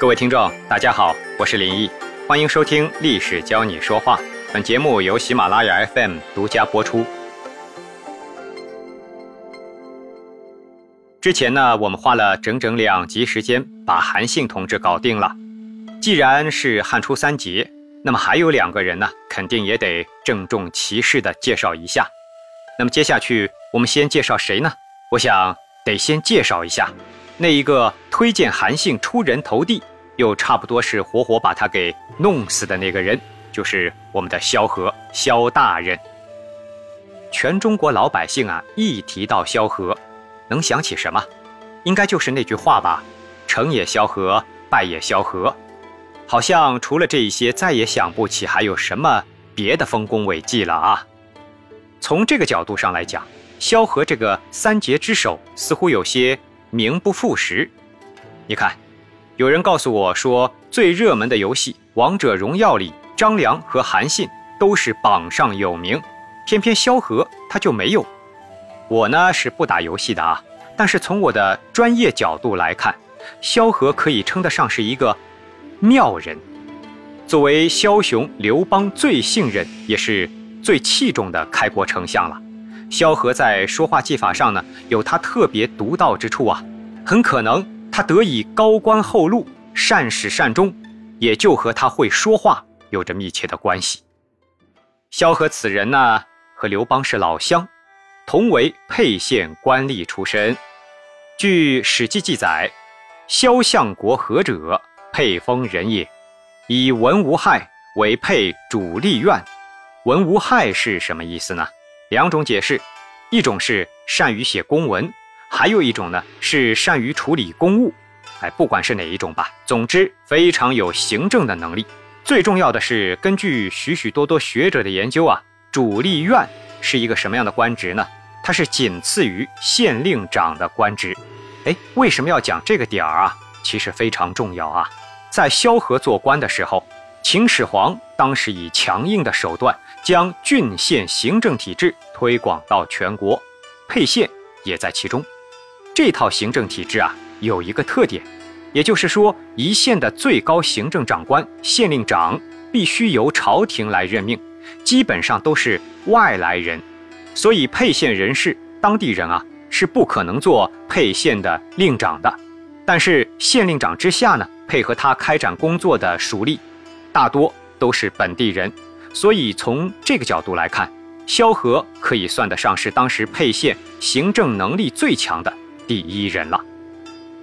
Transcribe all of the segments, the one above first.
各位听众，大家好，我是林毅，欢迎收听《历史教你说话》。本节目由喜马拉雅 FM 独家播出。之前呢，我们花了整整两集时间把韩信同志搞定了。既然是汉初三杰，那么还有两个人呢，肯定也得郑重其事的介绍一下。那么接下去我们先介绍谁呢？我想得先介绍一下。那一个推荐韩信出人头地，又差不多是活活把他给弄死的那个人，就是我们的萧何，萧大人。全中国老百姓啊，一提到萧何，能想起什么？应该就是那句话吧：“成也萧何，败也萧何。”好像除了这一些，再也想不起还有什么别的丰功伟绩了啊。从这个角度上来讲，萧何这个三杰之首，似乎有些。名不副实，你看，有人告诉我说，最热门的游戏《王者荣耀》里，张良和韩信都是榜上有名，偏偏萧何他就没有。我呢是不打游戏的啊，但是从我的专业角度来看，萧何可以称得上是一个妙人。作为枭雄刘邦最信任也是最器重的开国丞相了。萧何在说话技法上呢，有他特别独到之处啊，很可能他得以高官厚禄、善始善终，也就和他会说话有着密切的关系。萧何此人呢，和刘邦是老乡，同为沛县官吏出身。据《史记》记载，萧相国何者，沛丰人也，以文无害为沛主吏院。文无害是什么意思呢？两种解释，一种是善于写公文，还有一种呢是善于处理公务。哎，不管是哪一种吧，总之非常有行政的能力。最重要的是，根据许许多多学者的研究啊，主力院是一个什么样的官职呢？它是仅次于县令长的官职。哎，为什么要讲这个点儿啊？其实非常重要啊。在萧何做官的时候，秦始皇当时以强硬的手段。将郡县行政体制推广到全国，沛县也在其中。这套行政体制啊，有一个特点，也就是说，一县的最高行政长官县令长必须由朝廷来任命，基本上都是外来人，所以沛县人士当地人啊是不可能做沛县的令长的。但是县令长之下呢，配合他开展工作的属吏，大多都是本地人。所以从这个角度来看，萧何可以算得上是当时沛县行政能力最强的第一人了。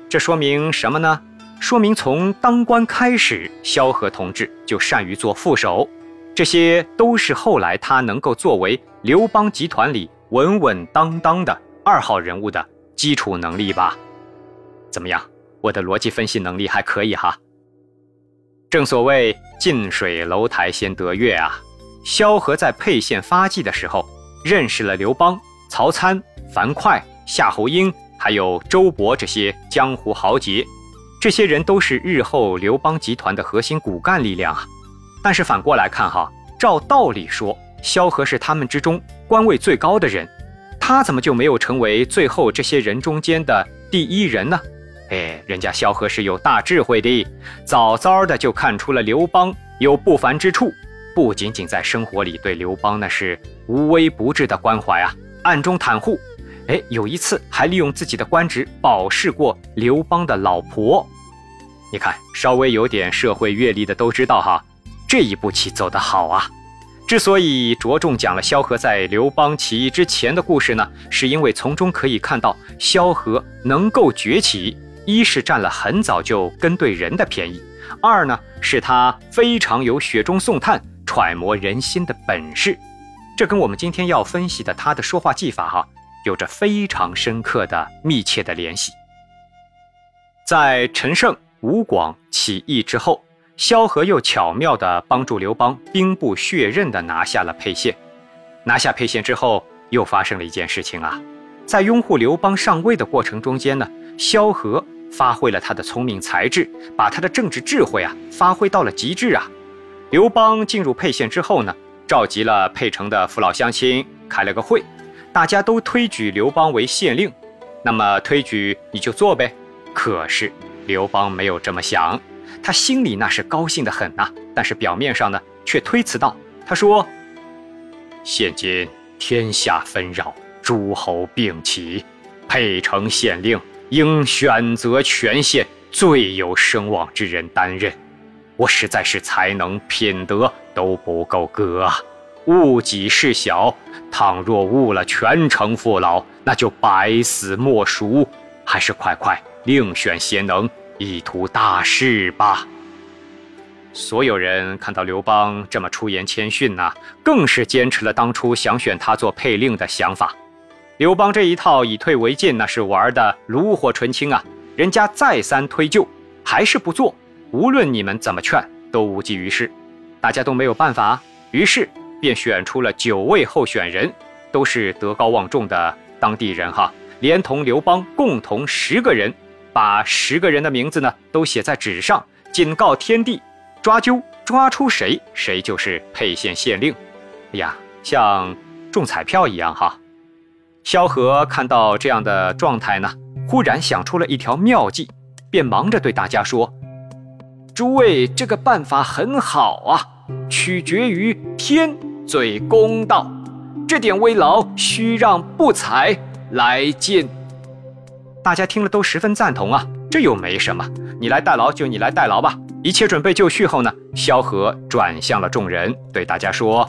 这说明什么呢？说明从当官开始，萧何同志就善于做副手，这些都是后来他能够作为刘邦集团里稳稳当当的二号人物的基础能力吧？怎么样，我的逻辑分析能力还可以哈？正所谓近水楼台先得月啊！萧何在沛县发迹的时候，认识了刘邦、曹参、樊哙、夏侯婴，还有周勃这些江湖豪杰。这些人都是日后刘邦集团的核心骨干力量啊。但是反过来看哈，照道理说，萧何是他们之中官位最高的人，他怎么就没有成为最后这些人中间的第一人呢？哎，人家萧何是有大智慧的，早早的就看出了刘邦有不凡之处，不仅仅在生活里对刘邦那是无微不至的关怀啊，暗中袒护。哎，有一次还利用自己的官职保释过刘邦的老婆。你看，稍微有点社会阅历的都知道哈，这一步棋走得好啊。之所以着重讲了萧何在刘邦起义之前的故事呢，是因为从中可以看到萧何能够崛起。一是占了很早就跟对人的便宜，二呢是他非常有雪中送炭、揣摩人心的本事，这跟我们今天要分析的他的说话技法哈，有着非常深刻的、密切的联系。在陈胜、吴广起义之后，萧何又巧妙地帮助刘邦兵不血刃地拿下了沛县。拿下沛县之后，又发生了一件事情啊，在拥护刘邦上位的过程中间呢，萧何。发挥了他的聪明才智，把他的政治智慧啊发挥到了极致啊！刘邦进入沛县之后呢，召集了沛城的父老乡亲，开了个会，大家都推举刘邦为县令。那么推举你就做呗。可是刘邦没有这么想，他心里那是高兴的很呐，但是表面上呢却推辞道：“他说，现今天下纷扰，诸侯并起，沛城县令应选择全县最有声望之人担任。我实在是才能品德都不够格啊，误己事小，倘若误了全城父老，那就百死莫赎。还是快快。”另选贤能，以图大事吧。所有人看到刘邦这么出言谦逊呐，更是坚持了当初想选他做配令的想法。刘邦这一套以退为进，那是玩的炉火纯青啊！人家再三推就，还是不做。无论你们怎么劝，都无济于事。大家都没有办法，于是便选出了九位候选人，都是德高望重的当地人哈，连同刘邦共同十个人。把十个人的名字呢都写在纸上，警告天地，抓阄抓出谁，谁就是沛县县令。哎呀，像中彩票一样哈。萧何看到这样的状态呢，忽然想出了一条妙计，便忙着对大家说：“诸位，这个办法很好啊，取决于天最公道，这点微劳须让不才来尽。”大家听了都十分赞同啊，这又没什么，你来代劳就你来代劳吧。一切准备就绪后呢，萧何转向了众人，对大家说：“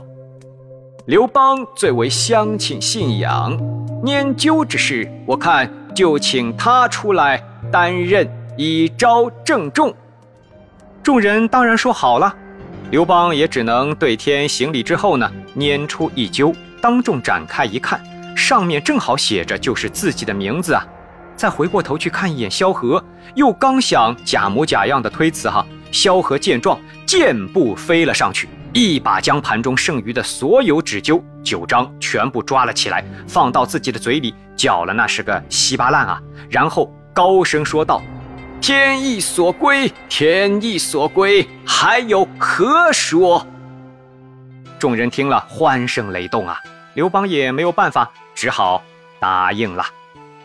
刘邦最为乡亲信仰，拈阄之事，我看就请他出来担任，以昭正众。”众人当然说好了，刘邦也只能对天行礼之后呢，拈出一阄，当众展开一看，上面正好写着就是自己的名字啊。再回过头去看一眼萧何，又刚想假模假样的推辞哈，萧何见状，箭步飞了上去，一把将盘中剩余的所有纸灸九张全部抓了起来，放到自己的嘴里嚼了，那是个稀巴烂啊！然后高声说道：“天意所归，天意所归，还有何说？”众人听了，欢声雷动啊！刘邦也没有办法，只好答应了。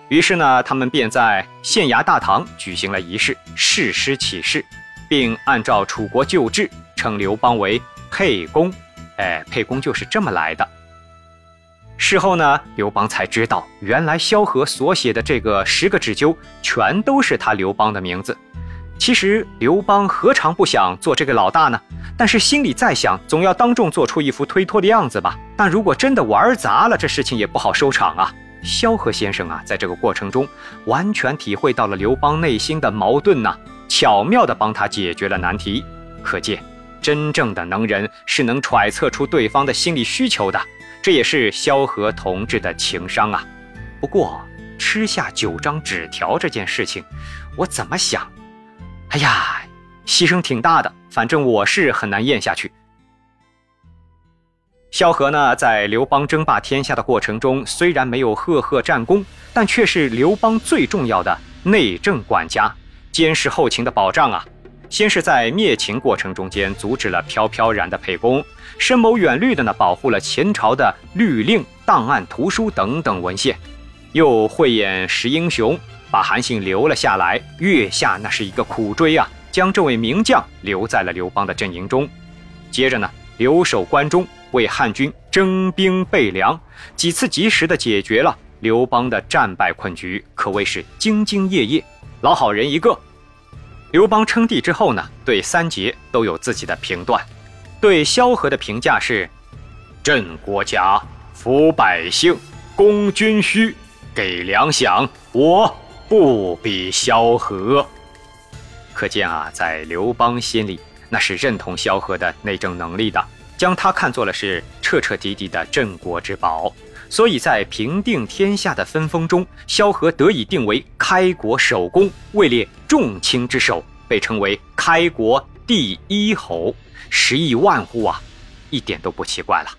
于是呢，他们便在县衙大堂举行了仪式，誓师起誓，并按照楚国旧制称刘邦为沛公。哎，沛公就是这么来的。事后呢，刘邦才知道，原来萧何所写的这个十个纸鸠，全都是他刘邦的名字。其实刘邦何尝不想做这个老大呢？但是心里在想，总要当众做出一副推脱的样子吧。但如果真的玩砸了，这事情也不好收场啊。萧何先生啊，在这个过程中完全体会到了刘邦内心的矛盾呐，巧妙地帮他解决了难题。可见，真正的能人是能揣测出对方的心理需求的，这也是萧何同志的情商啊。不过，吃下九张纸条这件事情，我怎么想？哎呀，牺牲挺大的，反正我是很难咽下去。萧何呢，在刘邦争霸天下的过程中，虽然没有赫赫战功，但却是刘邦最重要的内政管家，监视后勤的保障啊。先是在灭秦过程中间阻止了飘飘然的沛公，深谋远虑的呢，保护了前朝的律令、档案、图书等等文献，又慧眼识英雄，把韩信留了下来。月下那是一个苦追啊，将这位名将留在了刘邦的阵营中。接着呢，留守关中。为汉军征兵备粮，几次及时的解决了刘邦的战败困局，可谓是兢兢业业，老好人一个。刘邦称帝之后呢，对三杰都有自己的评断，对萧何的评价是：镇国家，抚百姓，攻军需，给粮饷，我不比萧何。可见啊，在刘邦心里，那是认同萧何的内政能力的。将他看作了是彻彻底底的镇国之宝，所以在平定天下的分封中，萧何得以定为开国首功，位列众卿之首，被称为开国第一侯，十亿万户啊，一点都不奇怪了。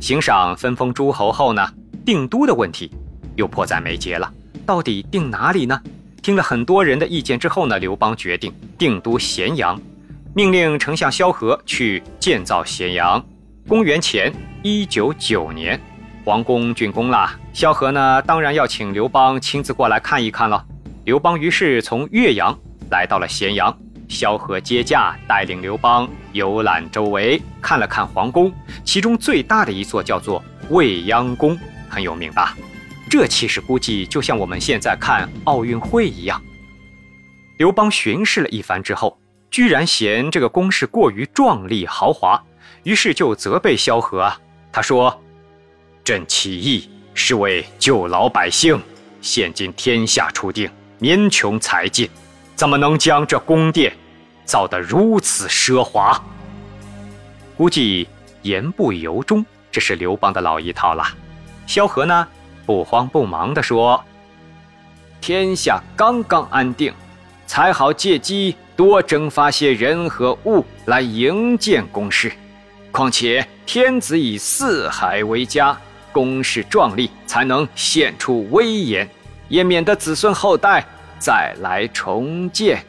行赏分封诸侯后呢，定都的问题又迫在眉睫了，到底定哪里呢？听了很多人的意见之后呢，刘邦决定定都咸阳。命令丞相萧何去建造咸阳。公元前一九九年，皇宫竣工了。萧何呢，当然要请刘邦亲自过来看一看了。刘邦于是从岳阳来到了咸阳。萧何接驾，带领刘邦游览周围，看了看皇宫，其中最大的一座叫做未央宫，很有名吧？这其实估计就像我们现在看奥运会一样。刘邦巡视了一番之后，居然嫌这个宫室过于壮丽豪华，于是就责备萧何啊。他说：“朕起义是为救老百姓，现今天下初定，民穷财尽，怎么能将这宫殿？”造得如此奢华，估计言不由衷，这是刘邦的老一套了。萧何呢，不慌不忙地说：“天下刚刚安定，才好借机多征发些人和物来营建宫室。况且天子以四海为家，宫室壮丽，才能显出威严，也免得子孙后代再来重建。”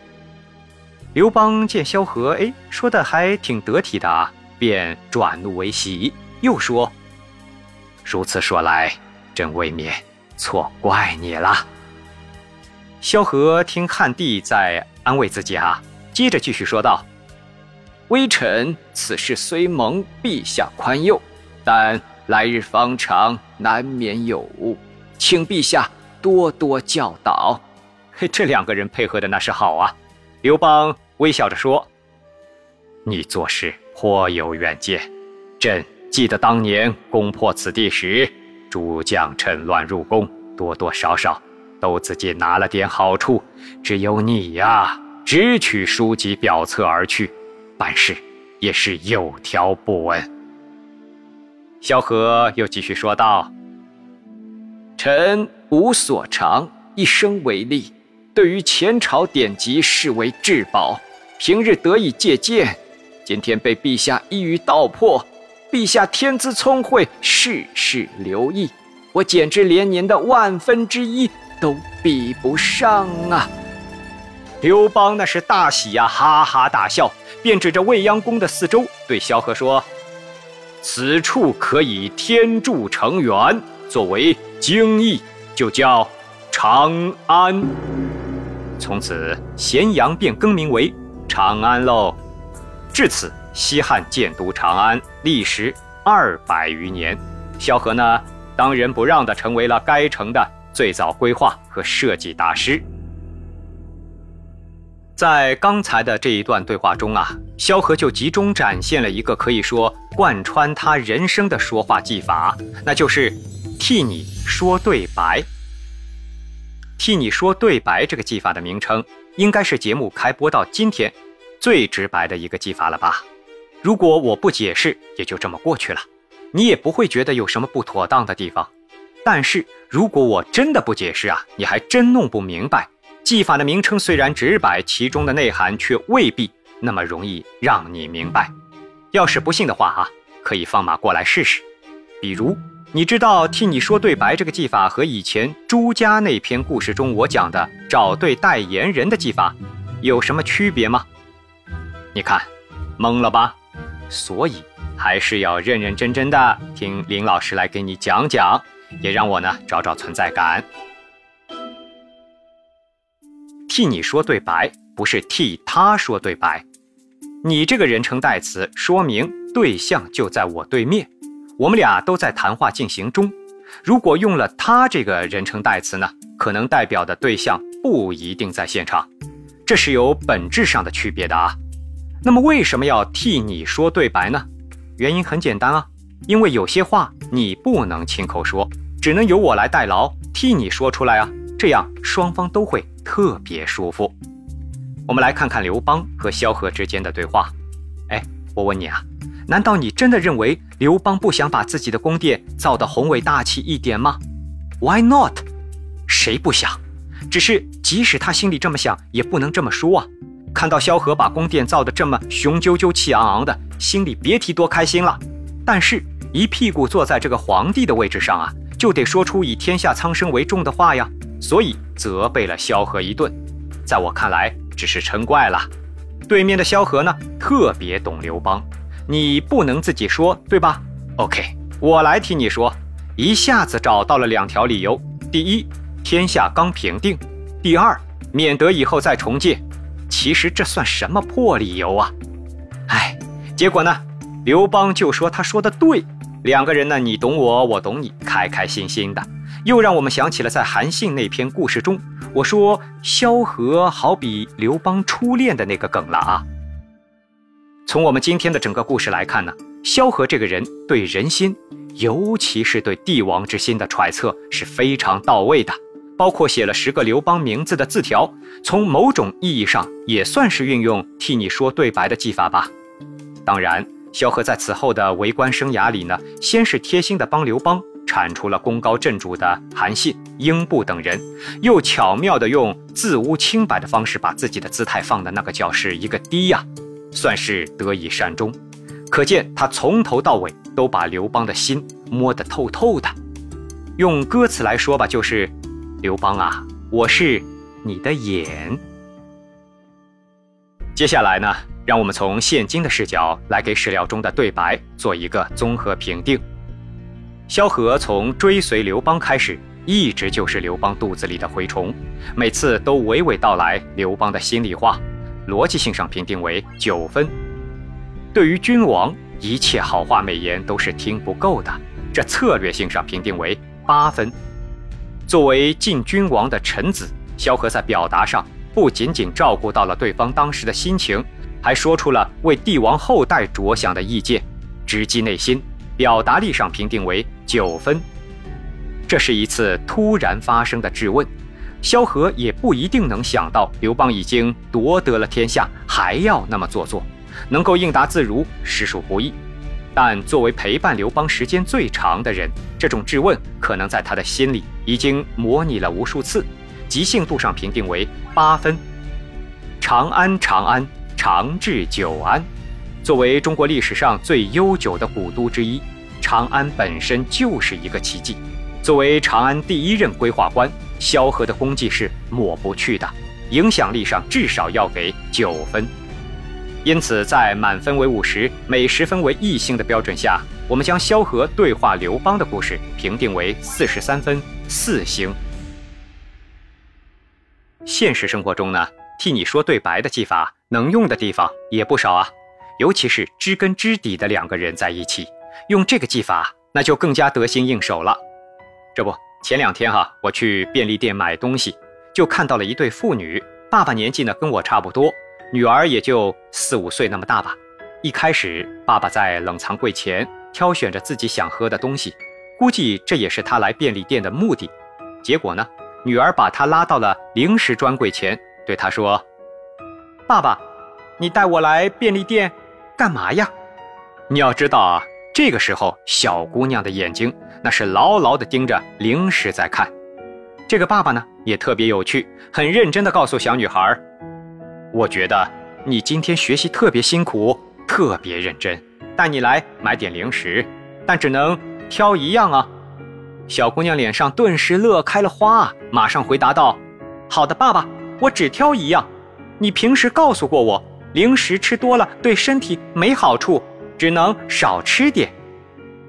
刘邦见萧何，哎，说的还挺得体的啊，便转怒为喜，又说：“如此说来，朕未免错怪你了。”萧何听汉帝在安慰自己啊，接着继续说道：“微臣此事虽蒙陛下宽宥，但来日方长，难免有误，请陛下多多教导。”嘿，这两个人配合的那是好啊，刘邦。微笑着说：“你做事颇有远见。朕记得当年攻破此地时，诸将趁乱入宫，多多少少都自己拿了点好处。只有你呀，只取书籍表册而去，办事也是有条不紊。”萧何又继续说道：“臣无所长，一生为吏。”对于前朝典籍视为至宝，平日得以借鉴，今天被陛下一语道破。陛下天资聪慧，事事留意，我简直连您的万分之一都比不上啊！刘邦那是大喜呀，哈哈大笑，便指着未央宫的四周对萧何说：“此处可以天筑城垣，作为京邑，就叫长安。”从此，咸阳便更名为长安喽。至此，西汉建都长安，历时二百余年。萧何呢，当仁不让地成为了该城的最早规划和设计大师。在刚才的这一段对话中啊，萧何就集中展现了一个可以说贯穿他人生的说话技法，那就是替你说对白。替你说对白这个技法的名称，应该是节目开播到今天最直白的一个技法了吧？如果我不解释，也就这么过去了，你也不会觉得有什么不妥当的地方。但是如果我真的不解释啊，你还真弄不明白。技法的名称虽然直白，其中的内涵却未必那么容易让你明白。要是不信的话啊，可以放马过来试试，比如。你知道替你说对白这个技法和以前朱家那篇故事中我讲的找对代言人的技法有什么区别吗？你看，懵了吧？所以还是要认认真真的听林老师来给你讲讲，也让我呢找找存在感。替你说对白不是替他说对白，你这个人称代词说明对象就在我对面。我们俩都在谈话进行中，如果用了他这个人称代词呢，可能代表的对象不一定在现场，这是有本质上的区别的啊。那么为什么要替你说对白呢？原因很简单啊，因为有些话你不能亲口说，只能由我来代劳替你说出来啊，这样双方都会特别舒服。我们来看看刘邦和萧何之间的对话。哎，我问你啊。难道你真的认为刘邦不想把自己的宫殿造得宏伟大气一点吗？Why not？谁不想？只是即使他心里这么想，也不能这么说啊！看到萧何把宫殿造得这么雄赳赳、气昂昂的，心里别提多开心了。但是，一屁股坐在这个皇帝的位置上啊，就得说出以天下苍生为重的话呀。所以责备了萧何一顿，在我看来只是嗔怪了。对面的萧何呢，特别懂刘邦。你不能自己说，对吧？OK，我来替你说，一下子找到了两条理由。第一，天下刚平定；第二，免得以后再重建。其实这算什么破理由啊？哎，结果呢，刘邦就说他说的对，两个人呢，你懂我，我懂你，开开心心的，又让我们想起了在韩信那篇故事中，我说萧何好比刘邦初恋的那个梗了啊。从我们今天的整个故事来看呢，萧何这个人对人心，尤其是对帝王之心的揣测是非常到位的。包括写了十个刘邦名字的字条，从某种意义上也算是运用替你说对白的技法吧。当然，萧何在此后的为官生涯里呢，先是贴心的帮刘邦铲除了功高震主的韩信、英布等人，又巧妙的用自污清白的方式把自己的姿态放的那个叫是一个低呀，算是得以善终。可见他从头到尾都把刘邦的心摸得透透的。用歌词来说吧，就是。刘邦啊，我是你的眼。接下来呢，让我们从现今的视角来给史料中的对白做一个综合评定。萧何从追随刘邦开始，一直就是刘邦肚子里的蛔虫，每次都娓娓道来刘邦的心里话，逻辑性上评定为九分。对于君王，一切好话美言都是听不够的，这策略性上评定为八分。作为晋君王的臣子，萧何在表达上不仅仅照顾到了对方当时的心情，还说出了为帝王后代着想的意见，直击内心，表达力上评定为九分。这是一次突然发生的质问，萧何也不一定能想到刘邦已经夺得了天下，还要那么做作，能够应答自如，实属不易。但作为陪伴刘邦时间最长的人，这种质问可能在他的心里已经模拟了无数次，即兴度上评定为八分。长安，长安，长治久安。作为中国历史上最悠久的古都之一，长安本身就是一个奇迹。作为长安第一任规划官，萧何的功绩是抹不去的，影响力上至少要给九分。因此，在满分为五十，每十分为一星的标准下，我们将萧何对话刘邦的故事评定为四十三分四星。现实生活中呢，替你说对白的技法能用的地方也不少啊，尤其是知根知底的两个人在一起，用这个技法那就更加得心应手了。这不，前两天哈，我去便利店买东西，就看到了一对父女，爸爸年纪呢跟我差不多。女儿也就四五岁那么大吧。一开始，爸爸在冷藏柜前挑选着自己想喝的东西，估计这也是他来便利店的目的。结果呢，女儿把他拉到了零食专柜前，对他说：“爸爸，你带我来便利店干嘛呀？”你要知道啊，这个时候小姑娘的眼睛那是牢牢地盯着零食在看。这个爸爸呢，也特别有趣，很认真地告诉小女孩。我觉得你今天学习特别辛苦，特别认真，带你来买点零食，但只能挑一样啊！小姑娘脸上顿时乐开了花，马上回答道：“好的，爸爸，我只挑一样。你平时告诉过我，零食吃多了对身体没好处，只能少吃点。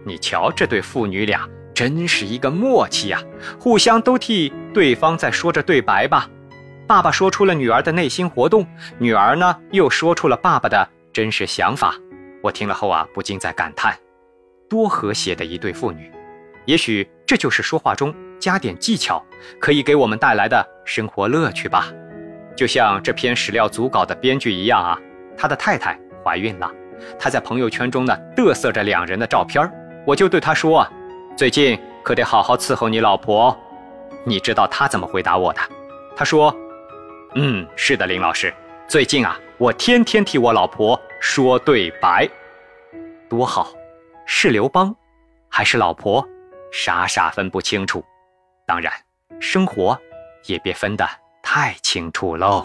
你瞧，这对父女俩真是一个默契呀，互相都替对方在说着对白吧。”爸爸说出了女儿的内心活动，女儿呢又说出了爸爸的真实想法。我听了后啊，不禁在感叹：多和谐的一对父女！也许这就是说话中加点技巧，可以给我们带来的生活乐趣吧。就像这篇史料组稿的编剧一样啊，他的太太怀孕了，他在朋友圈中呢嘚瑟着两人的照片我就对他说啊，最近可得好好伺候你老婆。你知道他怎么回答我的？他说。嗯，是的，林老师，最近啊，我天天替我老婆说对白，多好，是刘邦，还是老婆，傻傻分不清楚。当然，生活也别分得太清楚喽。